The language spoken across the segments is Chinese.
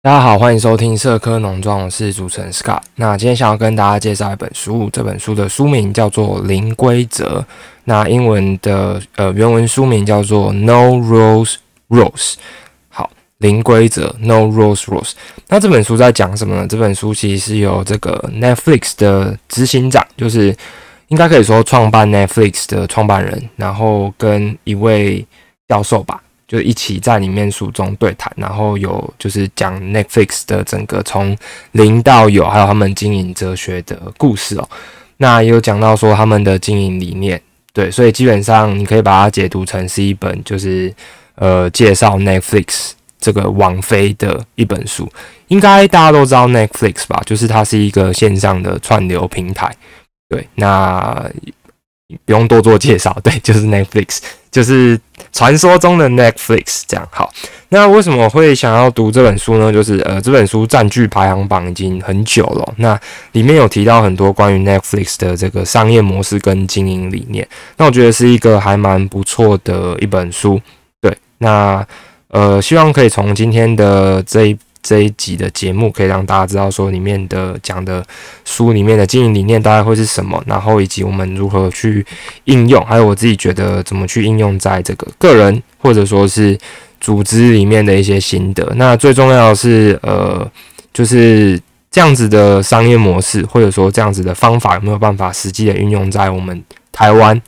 大家好，欢迎收听社科农庄，我是主持人 Scott。那今天想要跟大家介绍一本书，这本书的书名叫做《零规则》，那英文的呃原文书名叫做 No Rules Rules。好，零规则 No Rules Rules。那这本书在讲什么呢？这本书其实是由这个 Netflix 的执行长，就是应该可以说创办 Netflix 的创办人，然后跟一位教授吧。就一起在里面书中对谈，然后有就是讲 Netflix 的整个从零到有，还有他们经营哲学的故事哦。那也有讲到说他们的经营理念，对，所以基本上你可以把它解读成是一本就是呃介绍 Netflix 这个王菲的一本书。应该大家都知道 Netflix 吧？就是它是一个线上的串流平台。对，那不用多做介绍，对，就是 Netflix，就是。传说中的 Netflix 这样好，那为什么会想要读这本书呢？就是呃，这本书占据排行榜已经很久了，那里面有提到很多关于 Netflix 的这个商业模式跟经营理念，那我觉得是一个还蛮不错的一本书。对，那呃，希望可以从今天的这一。这一集的节目可以让大家知道说里面的讲的书里面的经营理念大概会是什么，然后以及我们如何去应用，还有我自己觉得怎么去应用在这个个人或者说是组织里面的一些心得。那最重要的是，呃，就是这样子的商业模式或者说这样子的方法有没有办法实际的运用在我们台湾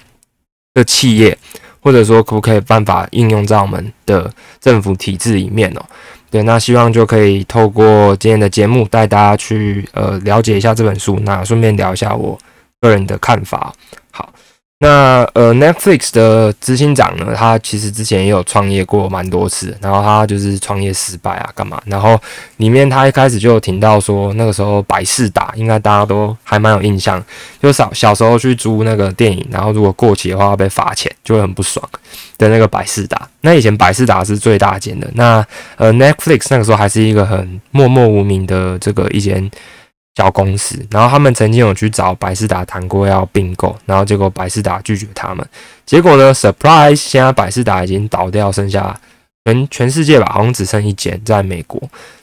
的企业，或者说可不可以办法应用在我们的政府体制里面哦？对，那希望就可以透过今天的节目带大家去呃了解一下这本书，那顺便聊一下我个人的看法。好。那呃，Netflix 的执行长呢，他其实之前也有创业过蛮多次，然后他就是创业失败啊，干嘛？然后里面他一开始就有听到说，那个时候百事达应该大家都还蛮有印象，就小小时候去租那个电影，然后如果过期的话要被罚钱，就会很不爽的那个百事达。那以前百事达是最大间的，那呃，Netflix 那个时候还是一个很默默无名的这个一间。小公司，然后他们曾经有去找百事达谈过要并购，然后结果百事达拒绝他们。结果呢，surprise，现在百事达已经倒掉，剩下全全世界吧，好像只剩一间在美国。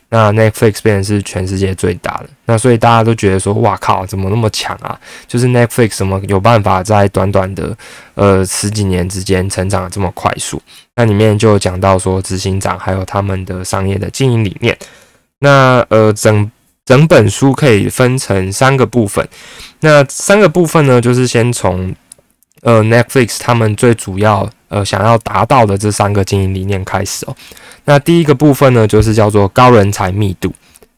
那 Netflix 变成是全世界最大的，那所以大家都觉得说，哇靠，怎么那么强啊？就是 Netflix 怎么有办法在短短的呃十几年之间成长的这么快速？那里面就讲到说，执行长还有他们的商业的经营理念。那呃整。整本书可以分成三个部分，那三个部分呢，就是先从呃 Netflix 他们最主要呃想要达到的这三个经营理念开始哦。那第一个部分呢，就是叫做高人才密度；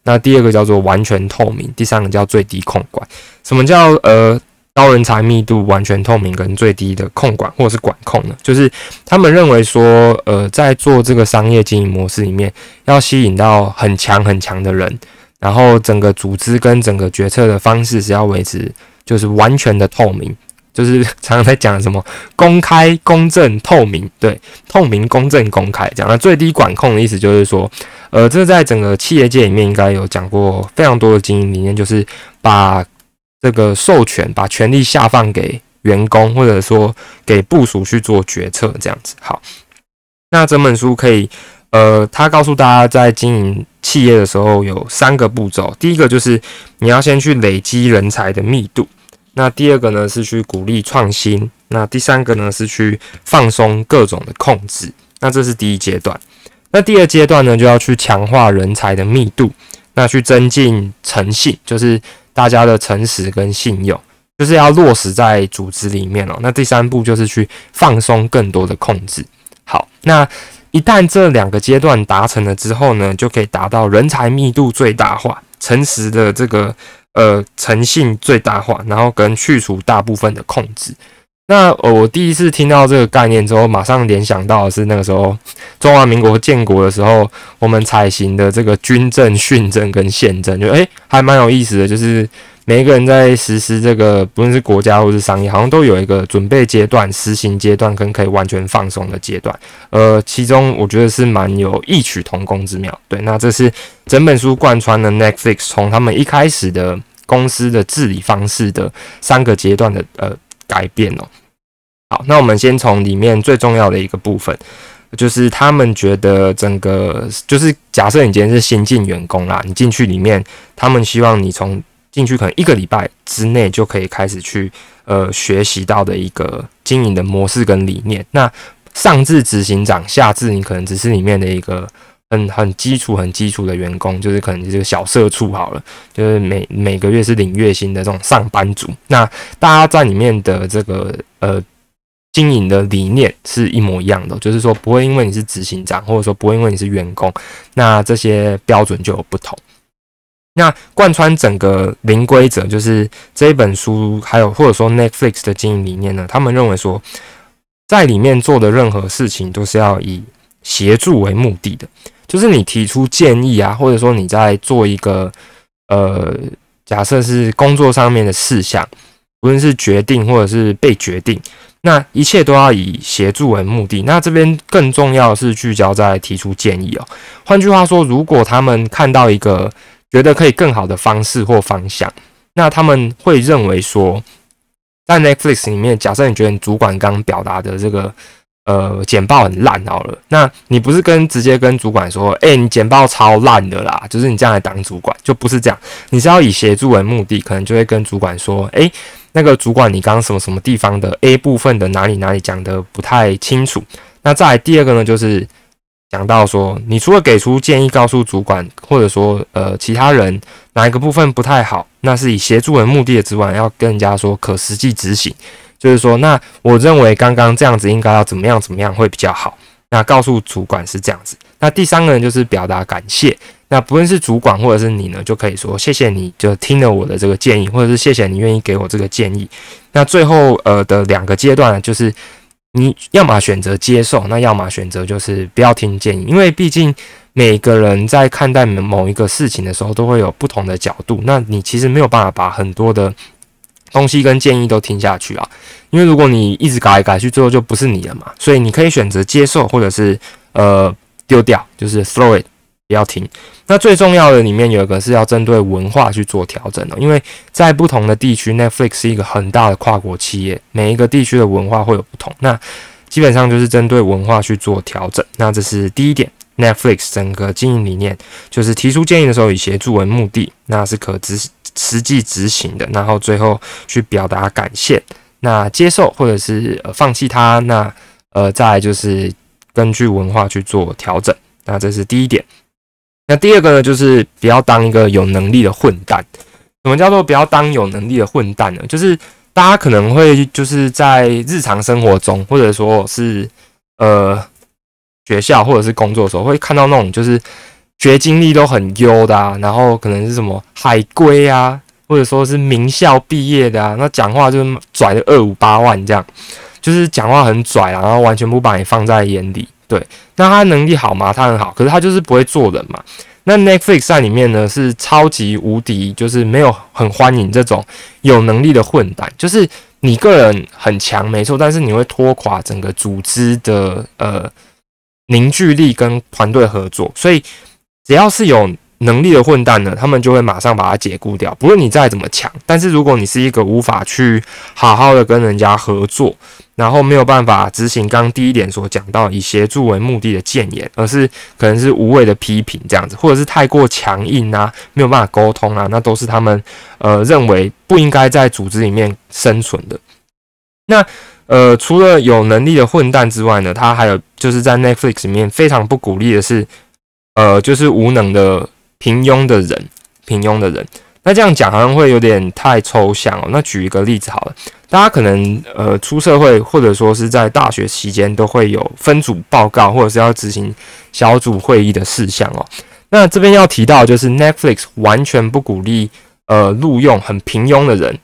那第二个叫做完全透明；第三个叫最低控管。什么叫呃高人才密度、完全透明跟最低的控管或者是管控呢？就是他们认为说，呃，在做这个商业经营模式里面，要吸引到很强很强的人。然后整个组织跟整个决策的方式是要维持，就是完全的透明，就是常常在讲什么公开、公正、透明，对，透明、公正、公开这样。那最低管控的意思就是说，呃，这在整个企业界里面应该有讲过非常多的经营理念，就是把这个授权、把权力下放给员工，或者说给部署去做决策这样子。好，那整本书可以。呃，他告诉大家，在经营企业的时候有三个步骤。第一个就是你要先去累积人才的密度，那第二个呢是去鼓励创新，那第三个呢是去放松各种的控制。那这是第一阶段。那第二阶段呢就要去强化人才的密度，那去增进诚信，就是大家的诚实跟信用，就是要落实在组织里面哦。那第三步就是去放松更多的控制。好，那。一旦这两个阶段达成了之后呢，就可以达到人才密度最大化、诚实的这个呃诚信最大化，然后跟去除大部分的控制。那我第一次听到这个概念之后，马上联想到的是那个时候中华民国建国的时候，我们采行的这个军政、训政跟宪政，就诶还蛮有意思的，就是。每一个人在实施这个，不论是国家或是商业，好像都有一个准备阶段、实行阶段跟可以完全放松的阶段。呃，其中我觉得是蛮有异曲同工之妙。对，那这是整本书贯穿的 Netflix 从他们一开始的公司的治理方式的三个阶段的呃改变哦。好，那我们先从里面最重要的一个部分，就是他们觉得整个就是假设你今天是新进员工啦，你进去里面，他们希望你从进去可能一个礼拜之内就可以开始去呃学习到的一个经营的模式跟理念。那上至执行长，下至你可能只是里面的一个很很基础、很基础的员工，就是可能是个小社畜好了，就是每每个月是领月薪的这种上班族。那大家在里面的这个呃。经营的理念是一模一样的，就是说不会因为你是执行长，或者说不会因为你是员工，那这些标准就有不同。那贯穿整个零规则，就是这一本书，还有或者说 Netflix 的经营理念呢？他们认为说，在里面做的任何事情都是要以协助为目的的，就是你提出建议啊，或者说你在做一个呃，假设是工作上面的事项，无论是决定或者是被决定。那一切都要以协助为目的。那这边更重要的是聚焦在提出建议哦。换句话说，如果他们看到一个觉得可以更好的方式或方向，那他们会认为说，在 Netflix 里面，假设你觉得你主管刚表达的这个呃简报很烂好了，那你不是跟直接跟主管说，哎，你简报超烂的啦，就是你这样来当主管，就不是这样。你是要以协助为目的，可能就会跟主管说，哎。那个主管，你刚刚什么什么地方的 A 部分的哪里哪里讲的不太清楚？那再来第二个呢，就是讲到说，你除了给出建议，告诉主管或者说呃其他人哪一个部分不太好，那是以协助为目的的之外，要跟人家说可实际执行，就是说，那我认为刚刚这样子应该要怎么样怎么样会比较好。那告诉主管是这样子。那第三个人就是表达感谢。那不论是主管或者是你呢，就可以说谢谢你，就听了我的这个建议，或者是谢谢你愿意给我这个建议。那最后呃的两个阶段就是你要么选择接受，那要么选择就是不要听建议，因为毕竟每个人在看待某一个事情的时候都会有不同的角度。那你其实没有办法把很多的东西跟建议都听下去啊，因为如果你一直改来改去，最后就不是你了嘛。所以你可以选择接受，或者是呃丢掉，就是 throw it。不要听。那最重要的里面有一个是要针对文化去做调整的，因为在不同的地区，Netflix 是一个很大的跨国企业，每一个地区的文化会有不同。那基本上就是针对文化去做调整。那这是第一点，Netflix 整个经营理念就是提出建议的时候以协助为目的，那是可执实际执行的。然后最后去表达感谢，那接受或者是放弃它，那呃再就是根据文化去做调整。那这是第一点。那第二个呢，就是不要当一个有能力的混蛋。什么叫做不要当有能力的混蛋呢？就是大家可能会就是在日常生活中，或者说是呃学校或者是工作的时候，会看到那种就是学经历都很优的啊，然后可能是什么海归啊，或者说是名校毕业的啊，那讲话就是拽的二五八万这样，就是讲话很拽啊，然后完全不把你放在眼里。对，那他能力好吗？他很好，可是他就是不会做人嘛。那 Netflix 在里面呢是超级无敌，就是没有很欢迎这种有能力的混蛋。就是你个人很强没错，但是你会拖垮整个组织的呃凝聚力跟团队合作。所以只要是有能力的混蛋呢，他们就会马上把它解雇掉。不论你再怎么强，但是如果你是一个无法去好好的跟人家合作。然后没有办法执行刚第一点所讲到以协助为目的的谏言，而是可能是无谓的批评这样子，或者是太过强硬啊，没有办法沟通啊，那都是他们呃认为不应该在组织里面生存的。那呃除了有能力的混蛋之外呢，他还有就是在 Netflix 里面非常不鼓励的是，呃就是无能的平庸的人，平庸的人。那这样讲好像会有点太抽象哦。那举一个例子好了。大家可能呃出社会或者说是在大学期间都会有分组报告或者是要执行小组会议的事项哦。那这边要提到就是 Netflix 完全不鼓励呃录用很平庸的人，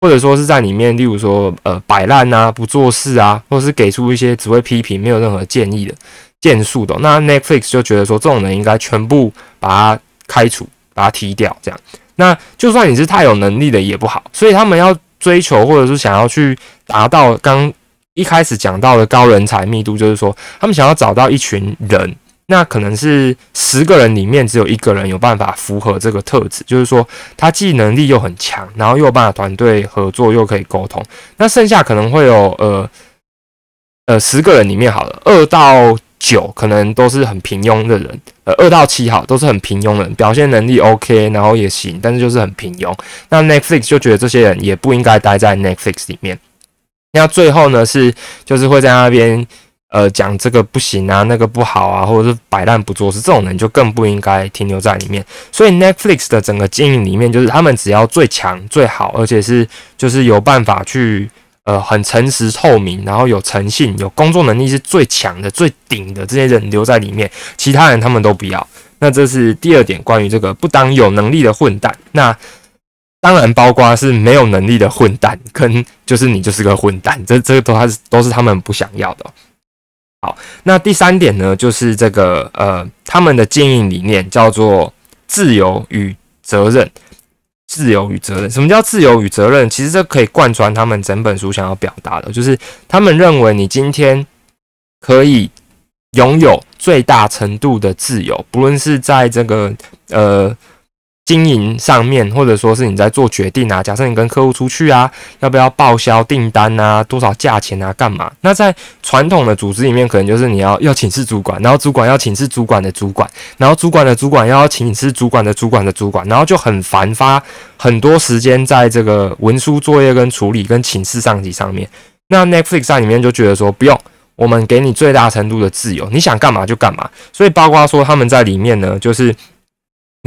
或者说是在里面，例如说呃摆烂啊、不做事啊，或是给出一些只会批评、没有任何建议的建树的。那 Netflix 就觉得说这种人应该全部把他开除、把他踢掉，这样。那就算你是太有能力的也不好，所以他们要。追求或者是想要去达到刚一开始讲到的高人才密度，就是说他们想要找到一群人，那可能是十个人里面只有一个人有办法符合这个特质，就是说他既能力又很强，然后又有办法团队合作，又可以沟通。那剩下可能会有呃呃十个人里面好了，二到九可能都是很平庸的人，呃，二到七好都是很平庸的人，表现能力 OK，然后也行，但是就是很平庸。那 Netflix 就觉得这些人也不应该待在 Netflix 里面。那最后呢是就是会在那边。呃，讲这个不行啊，那个不好啊，或者是摆烂不做事，这种人就更不应该停留在里面。所以 Netflix 的整个经营里面，就是他们只要最强、最好，而且是就是有办法去呃很诚实透明，然后有诚信、有工作能力是最强的、最顶的这些人留在里面，其他人他们都不要。那这是第二点，关于这个不当有能力的混蛋。那当然包括是没有能力的混蛋，跟就是你就是个混蛋，这这都还是都是他们不想要的。好，那第三点呢，就是这个呃，他们的经营理念叫做自由与责任。自由与责任，什么叫自由与责任？其实这可以贯穿他们整本书想要表达的，就是他们认为你今天可以拥有最大程度的自由，不论是在这个呃。经营上面，或者说是你在做决定啊。假设你跟客户出去啊，要不要报销订单啊？多少价钱啊？干嘛？那在传统的组织里面，可能就是你要要请示主管，然后主管要请示主管的主管，然后主管的主管要请示主管的主管的主管，然后就很烦，发很多时间在这个文书作业跟处理跟请示上级上面。那 Netflix 在里面就觉得说，不用，我们给你最大程度的自由，你想干嘛就干嘛。所以包括说他们在里面呢，就是。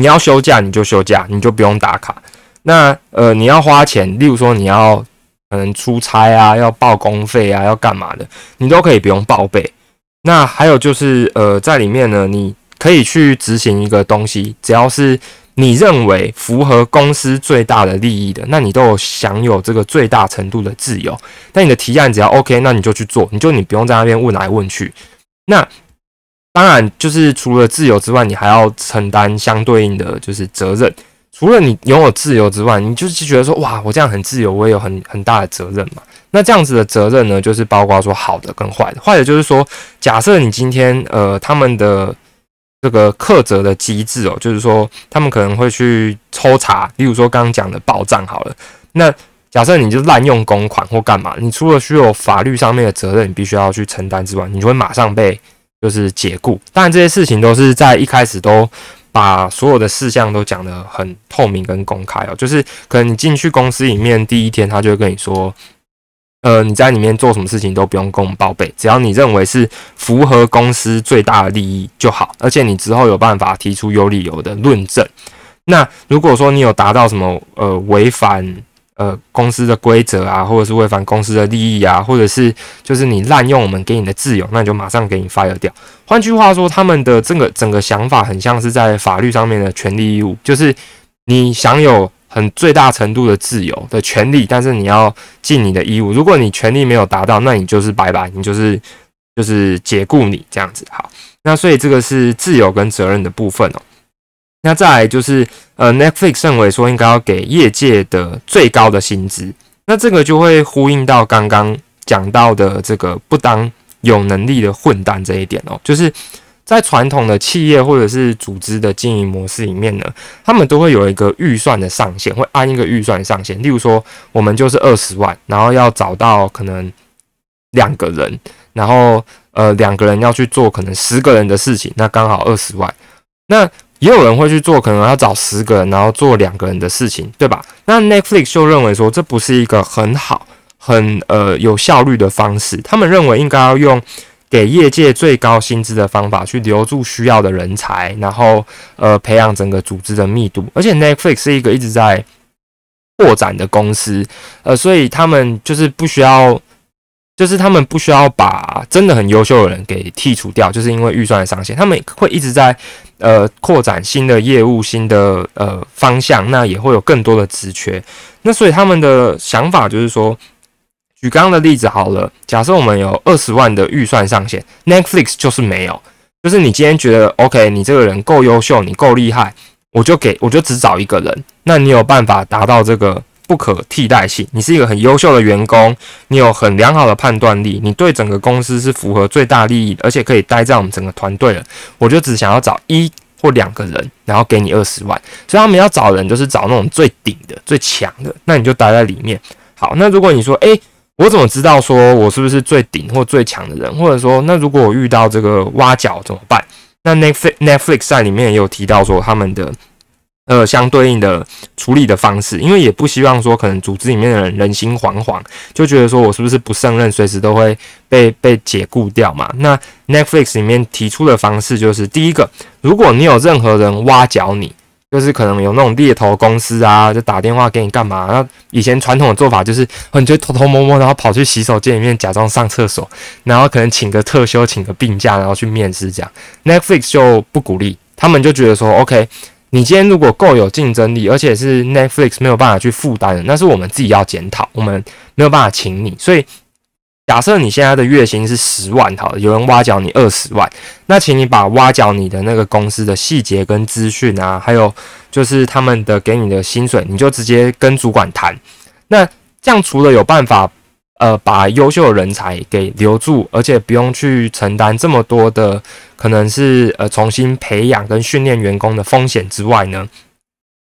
你要休假你就休假，你就不用打卡。那呃，你要花钱，例如说你要可能出差啊，要报工费啊，要干嘛的，你都可以不用报备。那还有就是呃，在里面呢，你可以去执行一个东西，只要是你认为符合公司最大的利益的，那你都有享有这个最大程度的自由。那你的提案只要 OK，那你就去做，你就你不用在那边问来问去。那当然，就是除了自由之外，你还要承担相对应的就是责任。除了你拥有自由之外，你就是觉得说，哇，我这样很自由，我也有很很大的责任嘛。那这样子的责任呢，就是包括说好的跟坏的。坏的就是说，假设你今天呃他们的这个克责的机制哦，就是说他们可能会去抽查，例如说刚刚讲的报账好了。那假设你就滥用公款或干嘛，你除了需要法律上面的责任，你必须要去承担之外，你就会马上被。就是解雇，当然这些事情都是在一开始都把所有的事项都讲得很透明跟公开哦。就是可能你进去公司里面第一天，他就会跟你说，呃，你在里面做什么事情都不用跟我们报备，只要你认为是符合公司最大的利益就好，而且你之后有办法提出有理由的论证。那如果说你有达到什么呃违反。呃，公司的规则啊，或者是违反公司的利益啊，或者是就是你滥用我们给你的自由，那你就马上给你 fire 掉。换句话说，他们的这个整个想法很像是在法律上面的权利义务，就是你享有很最大程度的自由的权利，但是你要尽你的义务。如果你权利没有达到，那你就是拜拜，你就是就是解雇你这样子。好，那所以这个是自由跟责任的部分哦。那再来就是，呃，Netflix 认为说应该要给业界的最高的薪资，那这个就会呼应到刚刚讲到的这个不当有能力的混蛋这一点哦，就是在传统的企业或者是组织的经营模式里面呢，他们都会有一个预算的上限，会按一个预算上限，例如说我们就是二十万，然后要找到可能两个人，然后呃两个人要去做可能十个人的事情，那刚好二十万，那。也有人会去做，可能要找十个人，然后做两个人的事情，对吧？那 Netflix 就认为说，这不是一个很好、很呃有效率的方式。他们认为应该要用给业界最高薪资的方法去留住需要的人才，然后呃培养整个组织的密度。而且 Netflix 是一个一直在扩展的公司，呃，所以他们就是不需要。就是他们不需要把真的很优秀的人给剔除掉，就是因为预算的上限，他们会一直在呃扩展新的业务、新的呃方向，那也会有更多的职缺。那所以他们的想法就是说，举刚刚的例子好了，假设我们有二十万的预算上限，Netflix 就是没有，就是你今天觉得 OK，你这个人够优秀，你够厉害，我就给我就只找一个人，那你有办法达到这个？不可替代性，你是一个很优秀的员工，你有很良好的判断力，你对整个公司是符合最大利益，而且可以待在我们整个团队了。我就只想要找一或两个人，然后给你二十万。所以他们要找人，就是找那种最顶的、最强的，那你就待在里面。好，那如果你说，诶，我怎么知道说我是不是最顶或最强的人？或者说，那如果我遇到这个挖角怎么办？那 Netflix Netflix 在里面也有提到说他们的。呃，相对应的处理的方式，因为也不希望说可能组织里面的人人心惶惶，就觉得说我是不是不胜任，随时都会被被解雇掉嘛？那 Netflix 里面提出的方式就是，第一个，如果你有任何人挖角你，就是可能有那种猎头公司啊，就打电话给你干嘛？那以前传统的做法就是，你就偷偷摸摸，然后跑去洗手间里面假装上厕所，然后可能请个特休，请个病假，然后去面试这样。Netflix 就不鼓励，他们就觉得说，OK。你今天如果够有竞争力，而且是 Netflix 没有办法去负担的，那是我们自己要检讨，我们没有办法请你。所以假设你现在的月薪是十万，好，有人挖角你二十万，那请你把挖角你的那个公司的细节跟资讯啊，还有就是他们的给你的薪水，你就直接跟主管谈。那这样除了有办法。呃，把优秀的人才给留住，而且不用去承担这么多的可能是呃重新培养跟训练员工的风险之外呢，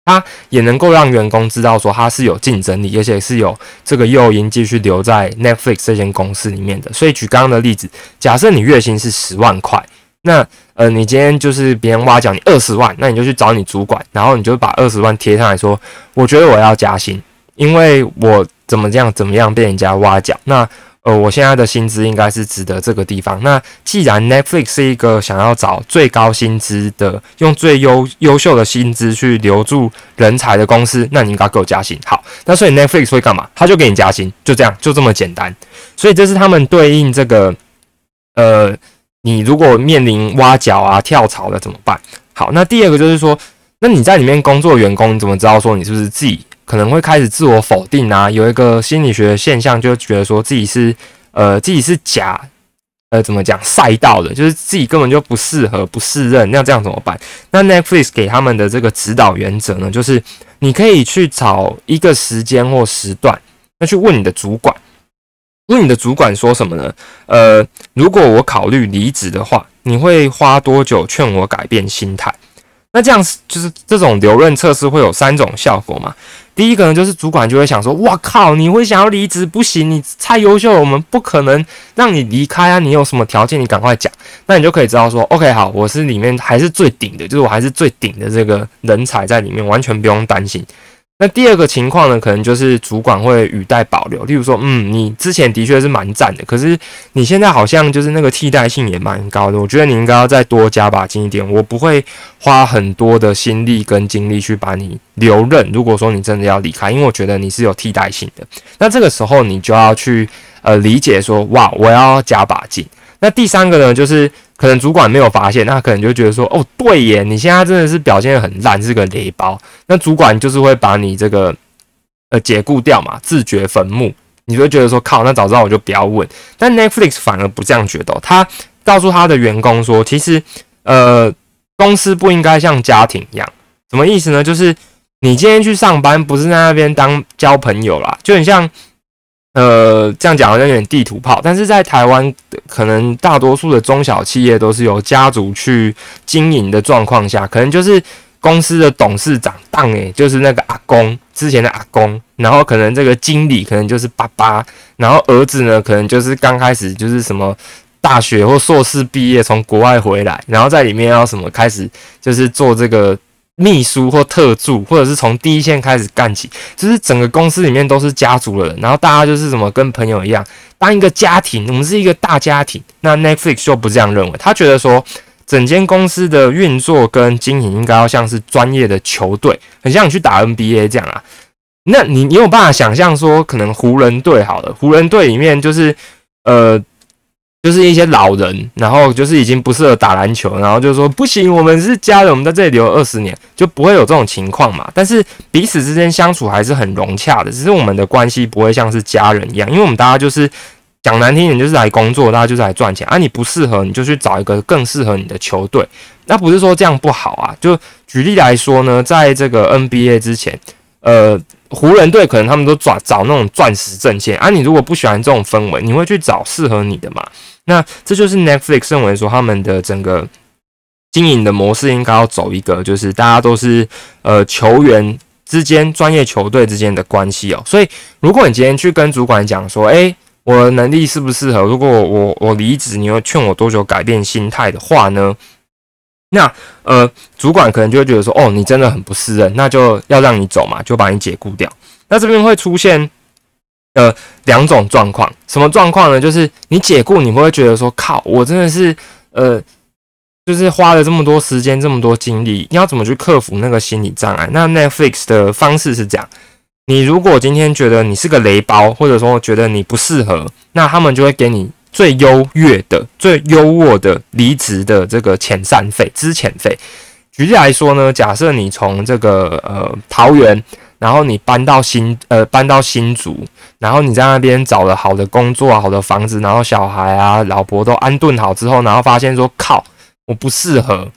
他也能够让员工知道说他是有竞争力，而且是有这个诱因继续留在 Netflix 这间公司里面的。所以举刚刚的例子，假设你月薪是十万块，那呃你今天就是别人挖角你二十万，那你就去找你主管，然后你就把二十万贴上来说，我觉得我要加薪，因为我。怎么样？怎么样被人家挖角？那呃，我现在的薪资应该是值得这个地方。那既然 Netflix 是一个想要找最高薪资的，用最优优秀的薪资去留住人才的公司，那你应该给我加薪。好，那所以 Netflix 会干嘛？他就给你加薪，就这样，就这么简单。所以这是他们对应这个呃，你如果面临挖角啊、跳槽的怎么办？好，那第二个就是说，那你在里面工作员工，你怎么知道说你是不是自己？可能会开始自我否定啊，有一个心理学的现象，就觉得说自己是呃自己是假，呃怎么讲赛道的，就是自己根本就不适合不适任，那这样怎么办？那 Netflix 给他们的这个指导原则呢，就是你可以去找一个时间或时段，那去问你的主管，问你的主管说什么呢？呃，如果我考虑离职的话，你会花多久劝我改变心态？那这样就是这种留任测试会有三种效果嘛？第一个呢，就是主管就会想说：“哇靠，你会想要离职？不行，你太优秀了，我们不可能让你离开啊！你有什么条件？你赶快讲。”那你就可以知道说：“OK，好，我是里面还是最顶的，就是我还是最顶的这个人才在里面，完全不用担心。”那第二个情况呢，可能就是主管会语带保留，例如说，嗯，你之前的确是蛮赞的，可是你现在好像就是那个替代性也蛮高的，我觉得你应该要再多加把劲一点。我不会花很多的心力跟精力去把你留任。如果说你真的要离开，因为我觉得你是有替代性的，那这个时候你就要去呃理解说，哇，我要加把劲。那第三个呢，就是可能主管没有发现，那可能就觉得说，哦，对耶，你现在真的是表现很烂，是个雷包。那主管就是会把你这个呃解雇掉嘛，自掘坟墓。你会觉得说，靠，那早知道我就不要问。但 Netflix 反而不这样觉得，他告诉他的员工说，其实呃公司不应该像家庭一样，什么意思呢？就是你今天去上班，不是在那边当交朋友啦，就很像。呃，这样讲好像有点地图炮，但是在台湾，可能大多数的中小企业都是由家族去经营的状况下，可能就是公司的董事长当诶，就是那个阿公之前的阿公，然后可能这个经理可能就是爸爸，然后儿子呢，可能就是刚开始就是什么大学或硕士毕业从国外回来，然后在里面要什么开始就是做这个。秘书或特助，或者是从第一线开始干起，就是整个公司里面都是家族的人，然后大家就是什么跟朋友一样，当一个家庭，我们是一个大家庭。那 Netflix 就不这样认为，他觉得说，整间公司的运作跟经营应该要像是专业的球队，很像你去打 NBA 这样啊。那你你有办法想象说，可能湖人队好了，湖人队里面就是呃。就是一些老人，然后就是已经不适合打篮球，然后就说不行，我们是家人，我们在这里留二十年，就不会有这种情况嘛。但是彼此之间相处还是很融洽的，只是我们的关系不会像是家人一样，因为我们大家就是讲难听点，就是来工作，大家就是来赚钱啊。你不适合，你就去找一个更适合你的球队。那不是说这样不好啊。就举例来说呢，在这个 NBA 之前，呃。湖人队可能他们都找找那种钻石阵线啊，你如果不喜欢这种氛围，你会去找适合你的嘛？那这就是 Netflix 认为说他们的整个经营的模式应该要走一个，就是大家都是呃球员之间、专业球队之间的关系哦。所以，如果你今天去跟主管讲说，诶，我的能力适不适合？如果我我离职，你会劝我多久改变心态的话呢？那呃，主管可能就会觉得说，哦，你真的很不适任，那就要让你走嘛，就把你解雇掉。那这边会出现呃两种状况，什么状况呢？就是你解雇，你会觉得说，靠，我真的是呃，就是花了这么多时间、这么多精力，你要怎么去克服那个心理障碍？那 Netflix 的方式是这样：你如果今天觉得你是个雷包，或者说觉得你不适合，那他们就会给你。最优越的、最优渥的离职的这个遣散费、资遣费。举例来说呢，假设你从这个呃桃园，然后你搬到新呃搬到新竹，然后你在那边找了好的工作、好的房子，然后小孩啊、老婆都安顿好之后，然后发现说靠，我不适合，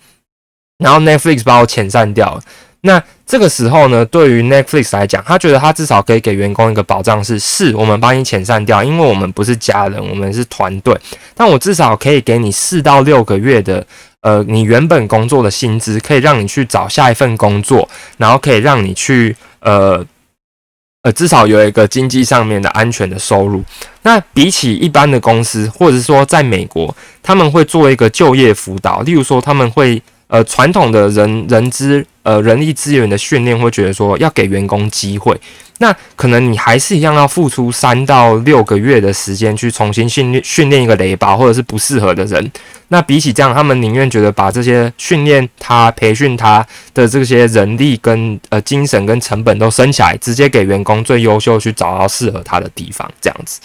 然后 Netflix 把我遣散掉了。那这个时候呢，对于 Netflix 来讲，他觉得他至少可以给员工一个保障，是是我们把你遣散掉，因为我们不是家人，我们是团队。但我至少可以给你四到六个月的，呃，你原本工作的薪资，可以让你去找下一份工作，然后可以让你去，呃，呃，至少有一个经济上面的安全的收入。那比起一般的公司，或者说在美国，他们会做一个就业辅导，例如说他们会。呃，传统的人人资呃人力资源的训练会觉得说要给员工机会，那可能你还是一样要付出三到六个月的时间去重新训练训练一个雷包或者是不适合的人。那比起这样，他们宁愿觉得把这些训练他、培训他的这些人力跟呃精神跟成本都升起来，直接给员工最优秀去找到适合他的地方，这样子。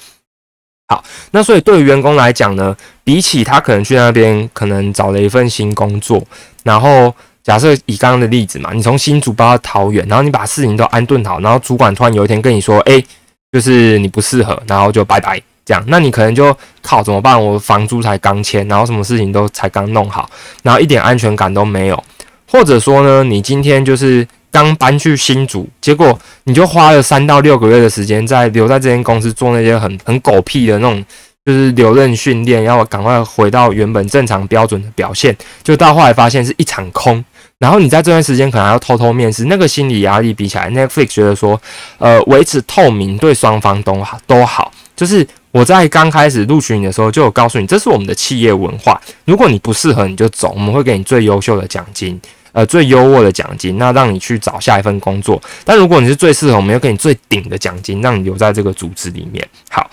好，那所以对于员工来讲呢，比起他可能去那边可能找了一份新工作。然后假设以刚刚的例子嘛，你从新竹搬到桃园，然后你把事情都安顿好，然后主管突然有一天跟你说，哎，就是你不适合，然后就拜拜这样，那你可能就靠怎么办？我房租才刚签，然后什么事情都才刚弄好，然后一点安全感都没有，或者说呢，你今天就是刚搬去新竹，结果你就花了三到六个月的时间在留在这间公司做那些很很狗屁的那种。就是留任训练，要赶快回到原本正常标准的表现，就到后来发现是一场空。然后你在这段时间可能要偷偷面试，那个心理压力比起来，Netflix 觉得说，呃，维持透明对双方都好都好。就是我在刚开始录取你的时候，就有告诉你，这是我们的企业文化。如果你不适合，你就走，我们会给你最优秀的奖金，呃，最优渥的奖金，那让你去找下一份工作。但如果你是最适合，我们要给你最顶的奖金，让你留在这个组织里面。好。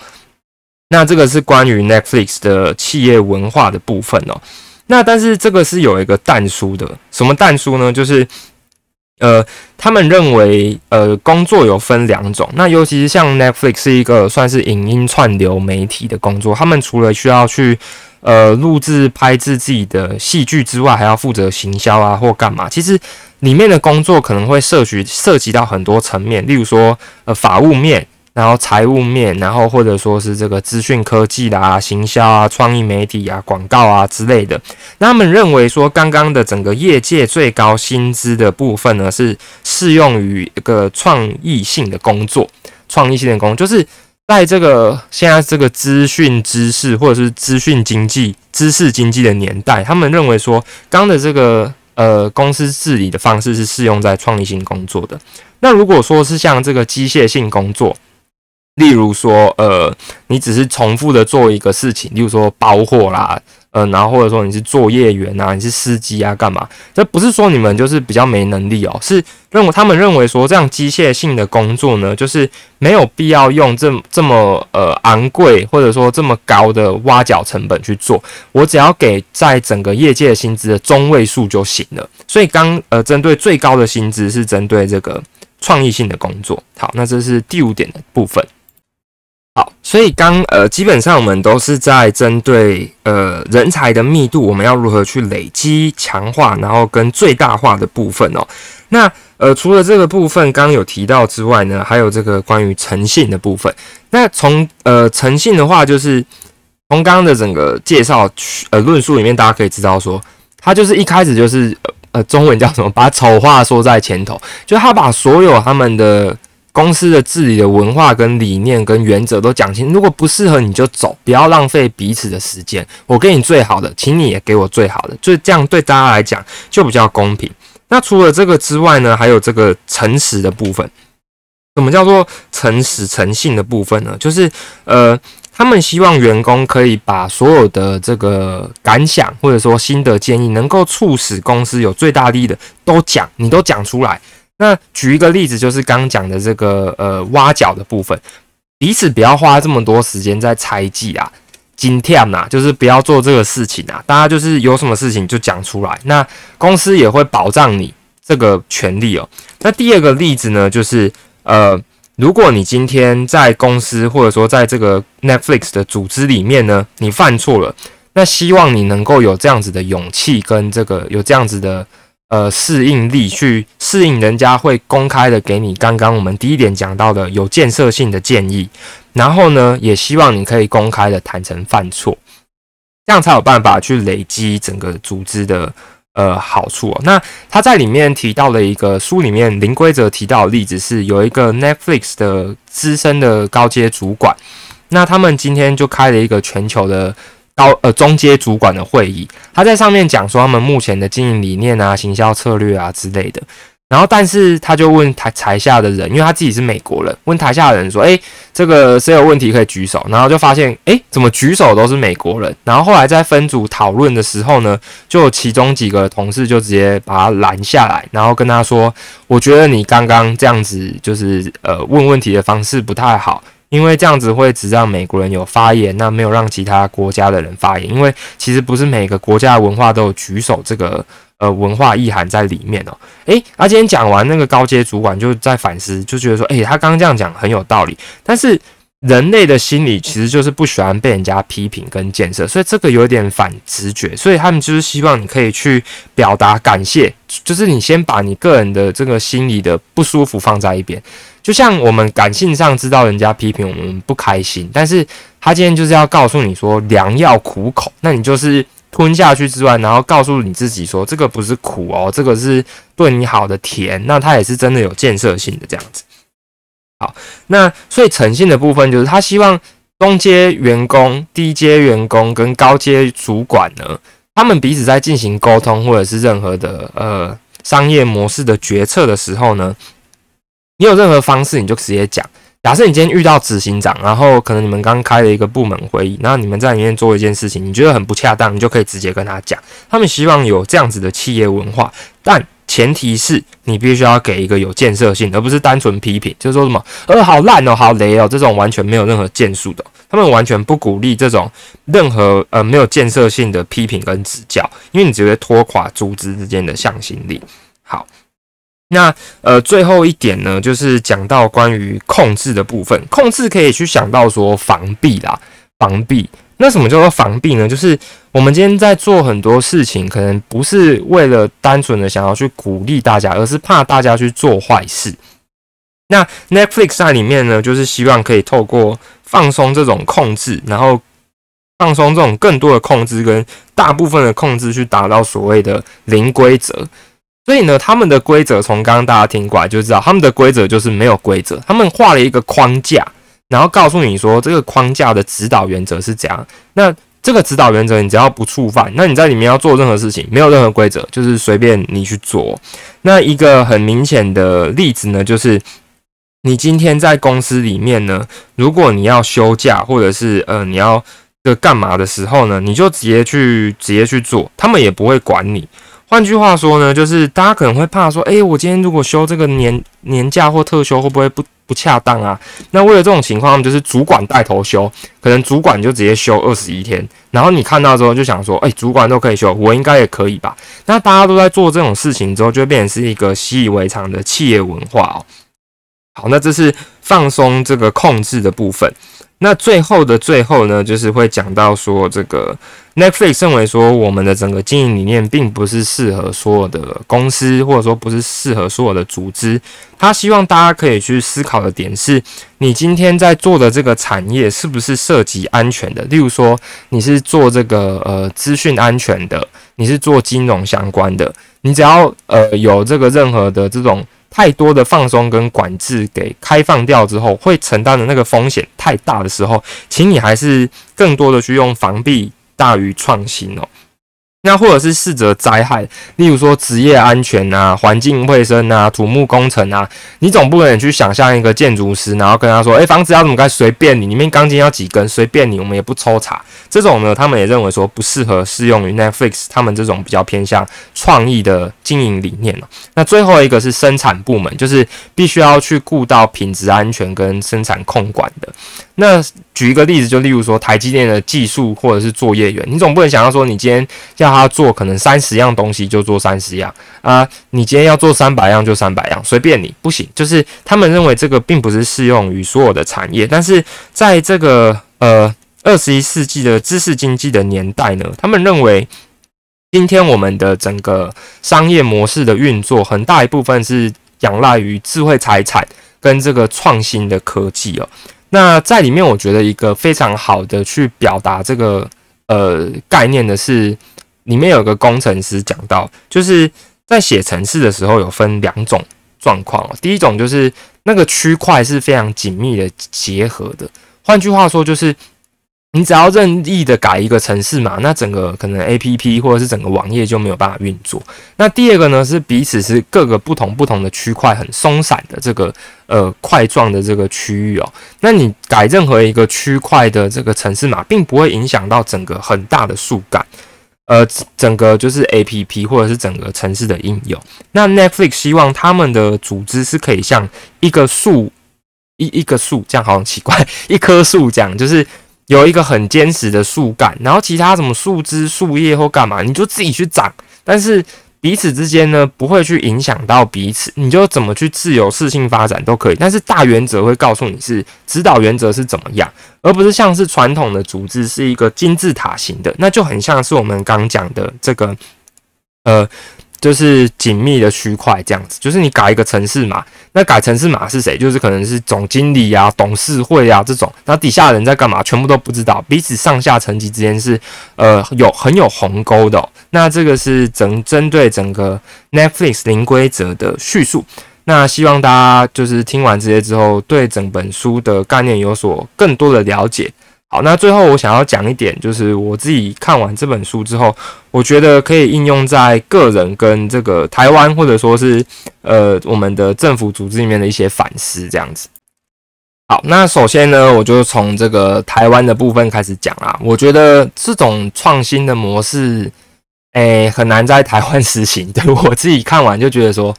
那这个是关于 Netflix 的企业文化的部分哦。那但是这个是有一个淡书的，什么淡书呢？就是呃，他们认为呃，工作有分两种。那尤其是像 Netflix 是一个算是影音串流媒体的工作，他们除了需要去呃录制拍制自己的戏剧之外，还要负责行销啊或干嘛。其实里面的工作可能会涉及涉及到很多层面，例如说呃法务面。然后财务面，然后或者说是这个资讯科技啦、行销啊、创意媒体啊、广告啊之类的。那他们认为说，刚刚的整个业界最高薪资的部分呢，是适用于一个创意性的工作。创意性的工作，就是在这个现在这个资讯知识或者是资讯经济、知识经济的年代，他们认为说，刚的这个呃公司治理的方式是适用在创意性工作的。那如果说是像这个机械性工作，例如说，呃，你只是重复的做一个事情，例如说包货啦，呃，然后或者说你是作业员啊，你是司机啊，干嘛？这不是说你们就是比较没能力哦，是认为他们认为说这样机械性的工作呢，就是没有必要用这这么呃昂贵或者说这么高的挖角成本去做，我只要给在整个业界薪资的中位数就行了。所以刚呃针对最高的薪资是针对这个创意性的工作。好，那这是第五点的部分。好，所以刚呃，基本上我们都是在针对呃人才的密度，我们要如何去累积、强化，然后跟最大化的部分哦。那呃，除了这个部分刚有提到之外呢，还有这个关于诚信的部分。那从呃诚信的话，就是从刚刚的整个介绍呃论述里面，大家可以知道说，他就是一开始就是呃中文叫什么，把丑话说在前头，就他把所有他们的。公司的治理的文化跟理念跟原则都讲清，如果不适合你就走，不要浪费彼此的时间。我给你最好的，请你也给我最好的，就这样对大家来讲就比较公平。那除了这个之外呢，还有这个诚实的部分。什么叫做诚实诚信的部分呢？就是呃，他们希望员工可以把所有的这个感想或者说心得建议，能够促使公司有最大利益的都讲，你都讲出来。那举一个例子，就是刚讲的这个呃挖角的部分，彼此不要花这么多时间在猜忌啊、惊跳呐，就是不要做这个事情啊。大家就是有什么事情就讲出来，那公司也会保障你这个权利哦。那第二个例子呢，就是。呃，如果你今天在公司或者说在这个 Netflix 的组织里面呢，你犯错了，那希望你能够有这样子的勇气跟这个有这样子的呃适应力去适应人家会公开的给你刚刚我们第一点讲到的有建设性的建议，然后呢，也希望你可以公开的坦诚犯错，这样才有办法去累积整个组织的。呃，好处哦。那他在里面提到了一个书里面零规则提到的例子，是有一个 Netflix 的资深的高阶主管，那他们今天就开了一个全球的高呃中阶主管的会议，他在上面讲说他们目前的经营理念啊、行销策略啊之类的。然后，但是他就问台台下的人，因为他自己是美国人，问台下的人说：“哎，这个谁有问题可以举手？”然后就发现，哎，怎么举手都是美国人。然后后来在分组讨论的时候呢，就其中几个同事就直接把他拦下来，然后跟他说：“我觉得你刚刚这样子就是呃问问题的方式不太好，因为这样子会只让美国人有发言，那没有让其他国家的人发言。因为其实不是每个国家的文化都有举手这个。”呃，文化意涵在里面哦。诶，他今天讲完那个高阶主管就在反思，就觉得说，诶，他刚刚这样讲很有道理。但是人类的心理其实就是不喜欢被人家批评跟建设，所以这个有点反直觉。所以他们就是希望你可以去表达感谢，就是你先把你个人的这个心理的不舒服放在一边。就像我们感性上知道人家批评我们不开心，但是他今天就是要告诉你说，良药苦口，那你就是。吞下去之外，然后告诉你自己说，这个不是苦哦，这个是对你好的甜。那它也是真的有建设性的这样子。好，那所以诚信的部分就是他希望中阶员工、低阶员工跟高阶主管呢，他们彼此在进行沟通或者是任何的呃商业模式的决策的时候呢，你有任何方式你就直接讲。假设你今天遇到执行长，然后可能你们刚开了一个部门会议，然后你们在里面做一件事情，你觉得很不恰当，你就可以直接跟他讲。他们希望有这样子的企业文化，但前提是你必须要给一个有建设性，而不是单纯批评，就是说什么呃好烂哦，好雷哦，这种完全没有任何建树的。他们完全不鼓励这种任何呃没有建设性的批评跟指教，因为你只会拖垮组织之间的向心力。好。那呃，最后一点呢，就是讲到关于控制的部分。控制可以去想到说防避啦，防避。那什么叫做防避呢？就是我们今天在做很多事情，可能不是为了单纯的想要去鼓励大家，而是怕大家去做坏事。那 Netflix 在里面呢，就是希望可以透过放松这种控制，然后放松这种更多的控制跟大部分的控制，去达到所谓的零规则。所以呢，他们的规则从刚刚大家听过来就知道，他们的规则就是没有规则。他们画了一个框架，然后告诉你说这个框架的指导原则是怎样。那这个指导原则，你只要不触犯，那你在里面要做任何事情，没有任何规则，就是随便你去做。那一个很明显的例子呢，就是你今天在公司里面呢，如果你要休假或者是呃你要这干嘛的时候呢，你就直接去直接去做，他们也不会管你。换句话说呢，就是大家可能会怕说，诶，我今天如果休这个年年假或特休，会不会不不恰当啊？那为了这种情况，就是主管带头休，可能主管就直接休二十一天，然后你看到之后就想说，诶，主管都可以休，我应该也可以吧？那大家都在做这种事情之后，就会变成是一个习以为常的企业文化哦。好，那这是放松这个控制的部分。那最后的最后呢，就是会讲到说，这个 Netflix 认为说，我们的整个经营理念并不是适合所有的公司，或者说不是适合所有的组织。他希望大家可以去思考的点是，你今天在做的这个产业是不是涉及安全的？例如说，你是做这个呃资讯安全的，你是做金融相关的，你只要呃有这个任何的这种。太多的放松跟管制给开放掉之后，会承担的那个风险太大的时候，请你还是更多的去用防避大于创新哦。那或者是四则灾害，例如说职业安全啊、环境卫生啊、土木工程啊，你总不能去想象一个建筑师，然后跟他说：“诶，房子要怎么盖随便你，里面钢筋要几根随便你，我们也不抽查。”这种呢，他们也认为说不适合适用于 Netflix 他们这种比较偏向创意的经营理念了。那最后一个是生产部门，就是必须要去顾到品质安全跟生产控管的。那举一个例子，就例如说台积电的技术或者是作业员，你总不能想要说你今天叫他做可能三十样东西就做三十样啊，你今天要做三百样就三百样，随便你，不行。就是他们认为这个并不是适用于所有的产业，但是在这个呃。二十一世纪的知识经济的年代呢，他们认为今天我们的整个商业模式的运作，很大一部分是仰赖于智慧财产跟这个创新的科技哦。那在里面，我觉得一个非常好的去表达这个呃概念的是，里面有个工程师讲到，就是在写程式的时候有分两种状况哦。第一种就是那个区块是非常紧密的结合的，换句话说就是。你只要任意的改一个城市码，那整个可能 A P P 或者是整个网页就没有办法运作。那第二个呢，是彼此是各个不同不同的区块很松散的这个呃块状的这个区域哦。那你改任何一个区块的这个城市码，并不会影响到整个很大的树干，呃，整个就是 A P P 或者是整个城市的应用。那 Netflix 希望他们的组织是可以像一个树一一个树这样，好像奇怪，一棵树这样，就是。有一个很坚实的树干，然后其他什么树枝、树叶或干嘛，你就自己去长。但是彼此之间呢，不会去影响到彼此，你就怎么去自由适性发展都可以。但是大原则会告诉你是指导原则是怎么样，而不是像是传统的组织是一个金字塔型的，那就很像是我们刚讲的这个，呃。就是紧密的区块这样子，就是你改一个城市码，那改城市码是谁？就是可能是总经理啊、董事会啊这种，那底下人在干嘛？全部都不知道，彼此上下层级之间是呃有很有鸿沟的。那这个是整针对整个 Netflix 零规则的叙述。那希望大家就是听完这些之后，对整本书的概念有所更多的了解。好，那最后我想要讲一点，就是我自己看完这本书之后，我觉得可以应用在个人跟这个台湾，或者说是呃我们的政府组织里面的一些反思，这样子。好，那首先呢，我就从这个台湾的部分开始讲啊。我觉得这种创新的模式，诶，很难在台湾实行。对我自己看完就觉得说，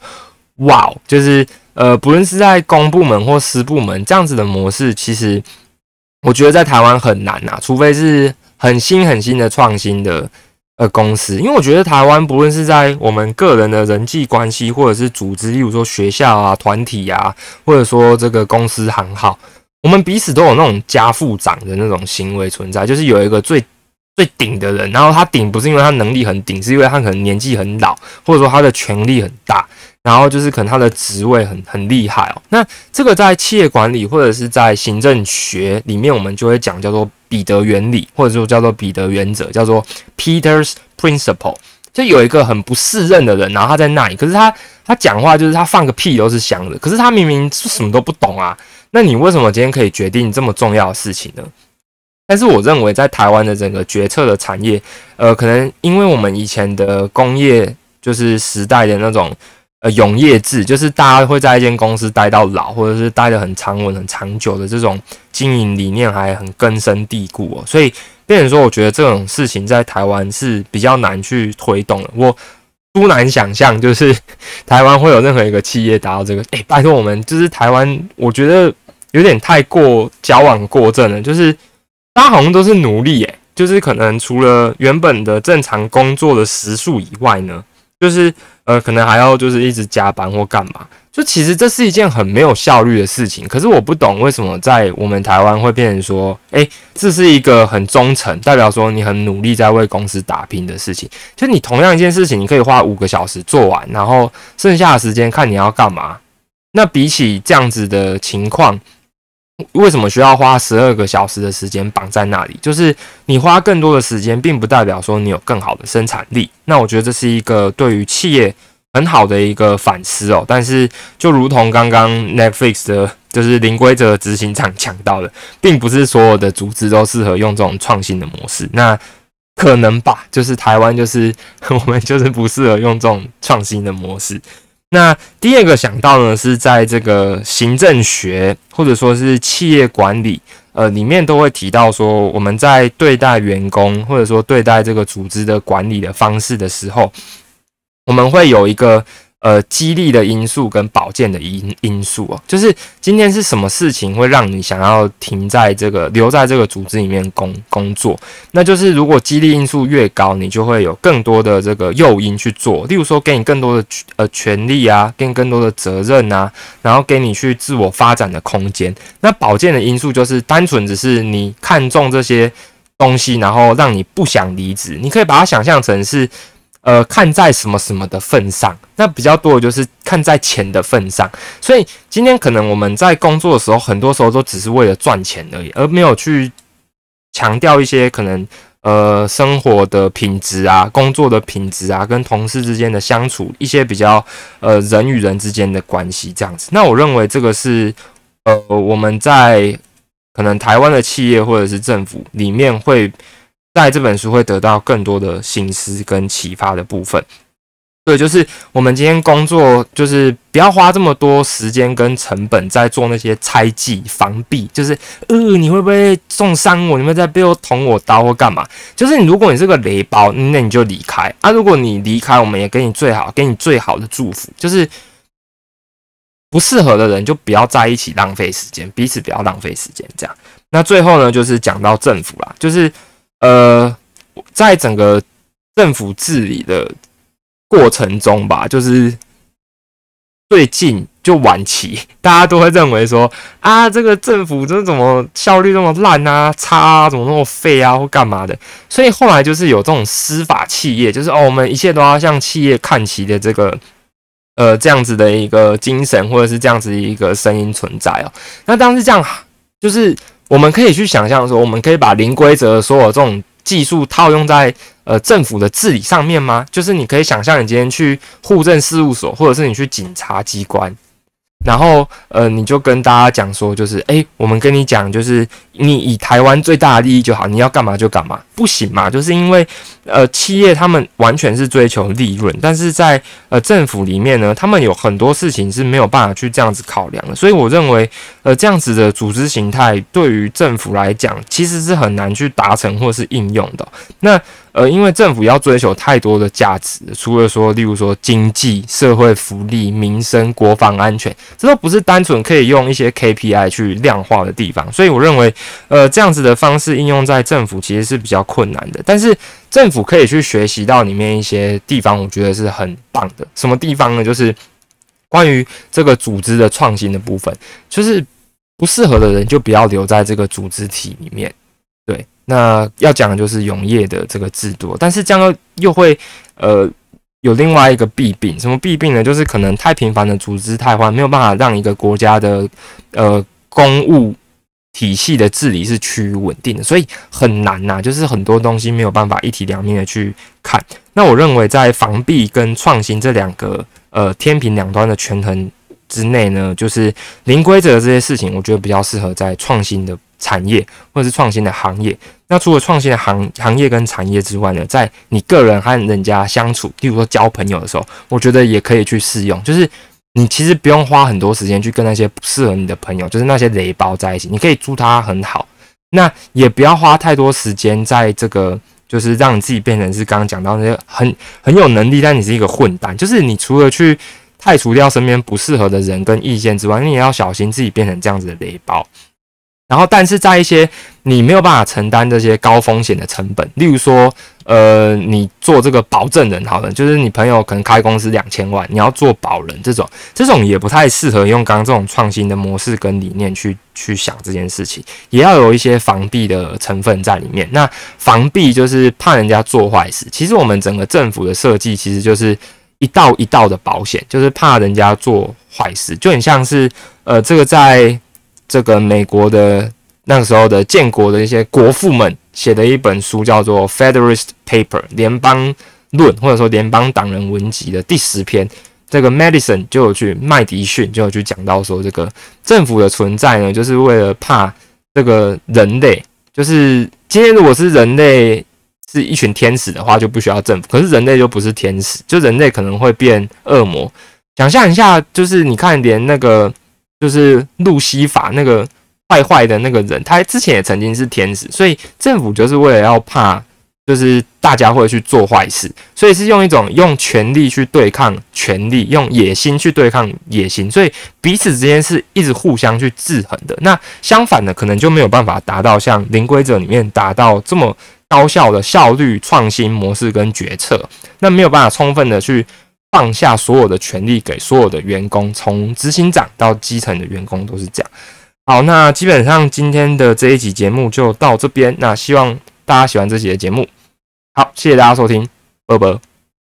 哇，就是呃，不论是在公部门或私部门这样子的模式，其实。我觉得在台湾很难呐，除非是很新很新的创新的呃公司，因为我觉得台湾不论是在我们个人的人际关系，或者是组织，例如说学校啊、团体啊，或者说这个公司行号，我们彼此都有那种家父长的那种行为存在，就是有一个最最顶的人，然后他顶不是因为他能力很顶，是因为他可能年纪很老，或者说他的权力很大。然后就是可能他的职位很很厉害哦。那这个在企业管理或者是在行政学里面，我们就会讲叫做彼得原理，或者说叫做彼得原则，叫做 Peter's Principle。就有一个很不适任的人，然后他在那里，可是他他讲话就是他放个屁都是香的，可是他明明是什么都不懂啊。那你为什么今天可以决定这么重要的事情呢？但是我认为在台湾的整个决策的产业，呃，可能因为我们以前的工业就是时代的那种。呃，永业制就是大家会在一间公司待到老，或者是待得很长稳、很长久的这种经营理念还很根深蒂固哦。所以，变成说，我觉得这种事情在台湾是比较难去推动的。我不难想象，就是 台湾会有任何一个企业达到这个。哎，拜托我们，就是台湾，我觉得有点太过矫枉过正了。就是大家好像都是奴隶，诶，就是可能除了原本的正常工作的时数以外呢，就是。呃，可能还要就是一直加班或干嘛，就其实这是一件很没有效率的事情。可是我不懂为什么在我们台湾会变成说，诶，这是一个很忠诚，代表说你很努力在为公司打拼的事情。就你同样一件事情，你可以花五个小时做完，然后剩下的时间看你要干嘛。那比起这样子的情况。为什么需要花十二个小时的时间绑在那里？就是你花更多的时间，并不代表说你有更好的生产力。那我觉得这是一个对于企业很好的一个反思哦。但是就如同刚刚 Netflix 的，就是零规则执行长讲到的，并不是所有的组织都适合用这种创新的模式。那可能吧，就是台湾就是 我们就是不适合用这种创新的模式。那第二个想到呢，是在这个行政学或者说是企业管理，呃，里面都会提到说，我们在对待员工或者说对待这个组织的管理的方式的时候，我们会有一个。呃，激励的因素跟保健的因因素哦，就是今天是什么事情会让你想要停在这个留在这个组织里面工工作？那就是如果激励因素越高，你就会有更多的这个诱因去做，例如说给你更多的呃权利啊，给你更多的责任啊，然后给你去自我发展的空间。那保健的因素就是单纯只是你看中这些东西，然后让你不想离职。你可以把它想象成是。呃，看在什么什么的份上，那比较多的就是看在钱的份上。所以今天可能我们在工作的时候，很多时候都只是为了赚钱而已，而没有去强调一些可能呃生活的品质啊、工作的品质啊、跟同事之间的相处一些比较呃人与人之间的关系这样子。那我认为这个是呃我们在可能台湾的企业或者是政府里面会。在这本书会得到更多的心思跟启发的部分，对，就是我们今天工作，就是不要花这么多时间跟成本在做那些猜忌、防避，就是呃，你会不会重伤我？你会在背后捅我刀或干嘛？就是你，如果你是个雷包，那你就离开啊！如果你离开，我们也给你最好，给你最好的祝福。就是不适合的人就不要在一起浪费时间，彼此不要浪费时间。这样，那最后呢，就是讲到政府啦，就是。呃，在整个政府治理的过程中吧，就是最近就晚期，大家都会认为说啊，这个政府这怎么效率这么烂啊，差啊，怎么那么废啊，或干嘛的？所以后来就是有这种司法企业，就是哦，我们一切都要向企业看齐的这个呃这样子的一个精神，或者是这样子一个声音存在哦。那当时这样，就是。我们可以去想象说，我们可以把零规则所有这种技术套用在呃政府的治理上面吗？就是你可以想象，你今天去户政事务所，或者是你去警察机关。然后，呃，你就跟大家讲说，就是，诶，我们跟你讲，就是你以台湾最大的利益就好，你要干嘛就干嘛，不行嘛？就是因为，呃，企业他们完全是追求利润，但是在呃政府里面呢，他们有很多事情是没有办法去这样子考量的。所以，我认为，呃，这样子的组织形态对于政府来讲，其实是很难去达成或是应用的。那呃，因为政府要追求太多的价值，除了说，例如说经济社会福利、民生、国防安全，这都不是单纯可以用一些 KPI 去量化的地方。所以我认为，呃，这样子的方式应用在政府其实是比较困难的。但是政府可以去学习到里面一些地方，我觉得是很棒的。什么地方呢？就是关于这个组织的创新的部分，就是不适合的人就不要留在这个组织体里面。那要讲的就是永业的这个制度，但是这样又会呃有另外一个弊病，什么弊病呢？就是可能太频繁的组织太换，没有办法让一个国家的呃公务体系的治理是趋于稳定的，所以很难呐，就是很多东西没有办法一体两面的去看。那我认为在防弊跟创新这两个呃天平两端的权衡之内呢，就是零规则这些事情，我觉得比较适合在创新的。产业或者是创新的行业，那除了创新的行行业跟产业之外呢，在你个人和人家相处，例如说交朋友的时候，我觉得也可以去试用。就是你其实不用花很多时间去跟那些不适合你的朋友，就是那些雷包在一起，你可以祝他很好。那也不要花太多时间在这个，就是让你自己变成是刚刚讲到那些很很有能力，但你是一个混蛋。就是你除了去太除掉身边不适合的人跟意见之外，你也要小心自己变成这样子的雷包。然后，但是在一些你没有办法承担这些高风险的成本，例如说，呃，你做这个保证人，好了，就是你朋友可能开公司两千万，你要做保人这种，这种也不太适合用刚刚这种创新的模式跟理念去去想这件事情，也要有一些防弊的成分在里面。那防弊就是怕人家做坏事。其实我们整个政府的设计其实就是一道一道的保险，就是怕人家做坏事，就很像是，呃，这个在。这个美国的那个时候的建国的一些国父们写的一本书叫做《Federalist Paper》联邦论，或者说联邦党人文集的第十篇，这个 Madison 就有去麦迪逊就有去讲到说，这个政府的存在呢，就是为了怕这个人类，就是今天如果是人类是一群天使的话，就不需要政府。可是人类就不是天使，就人类可能会变恶魔。想象一下，就是你看，连那个就是路西法那个坏坏的那个人，他之前也曾经是天使，所以政府就是为了要怕。就是大家会去做坏事，所以是用一种用权力去对抗权力，用野心去对抗野心，所以彼此之间是一直互相去制衡的。那相反的，可能就没有办法达到像零规则里面达到这么高效的效率创新模式跟决策。那没有办法充分的去放下所有的权利给所有的员工，从执行长到基层的员工都是这样。好，那基本上今天的这一集节目就到这边。那希望大家喜欢这集的节目。好，谢谢大家收听，拜拜。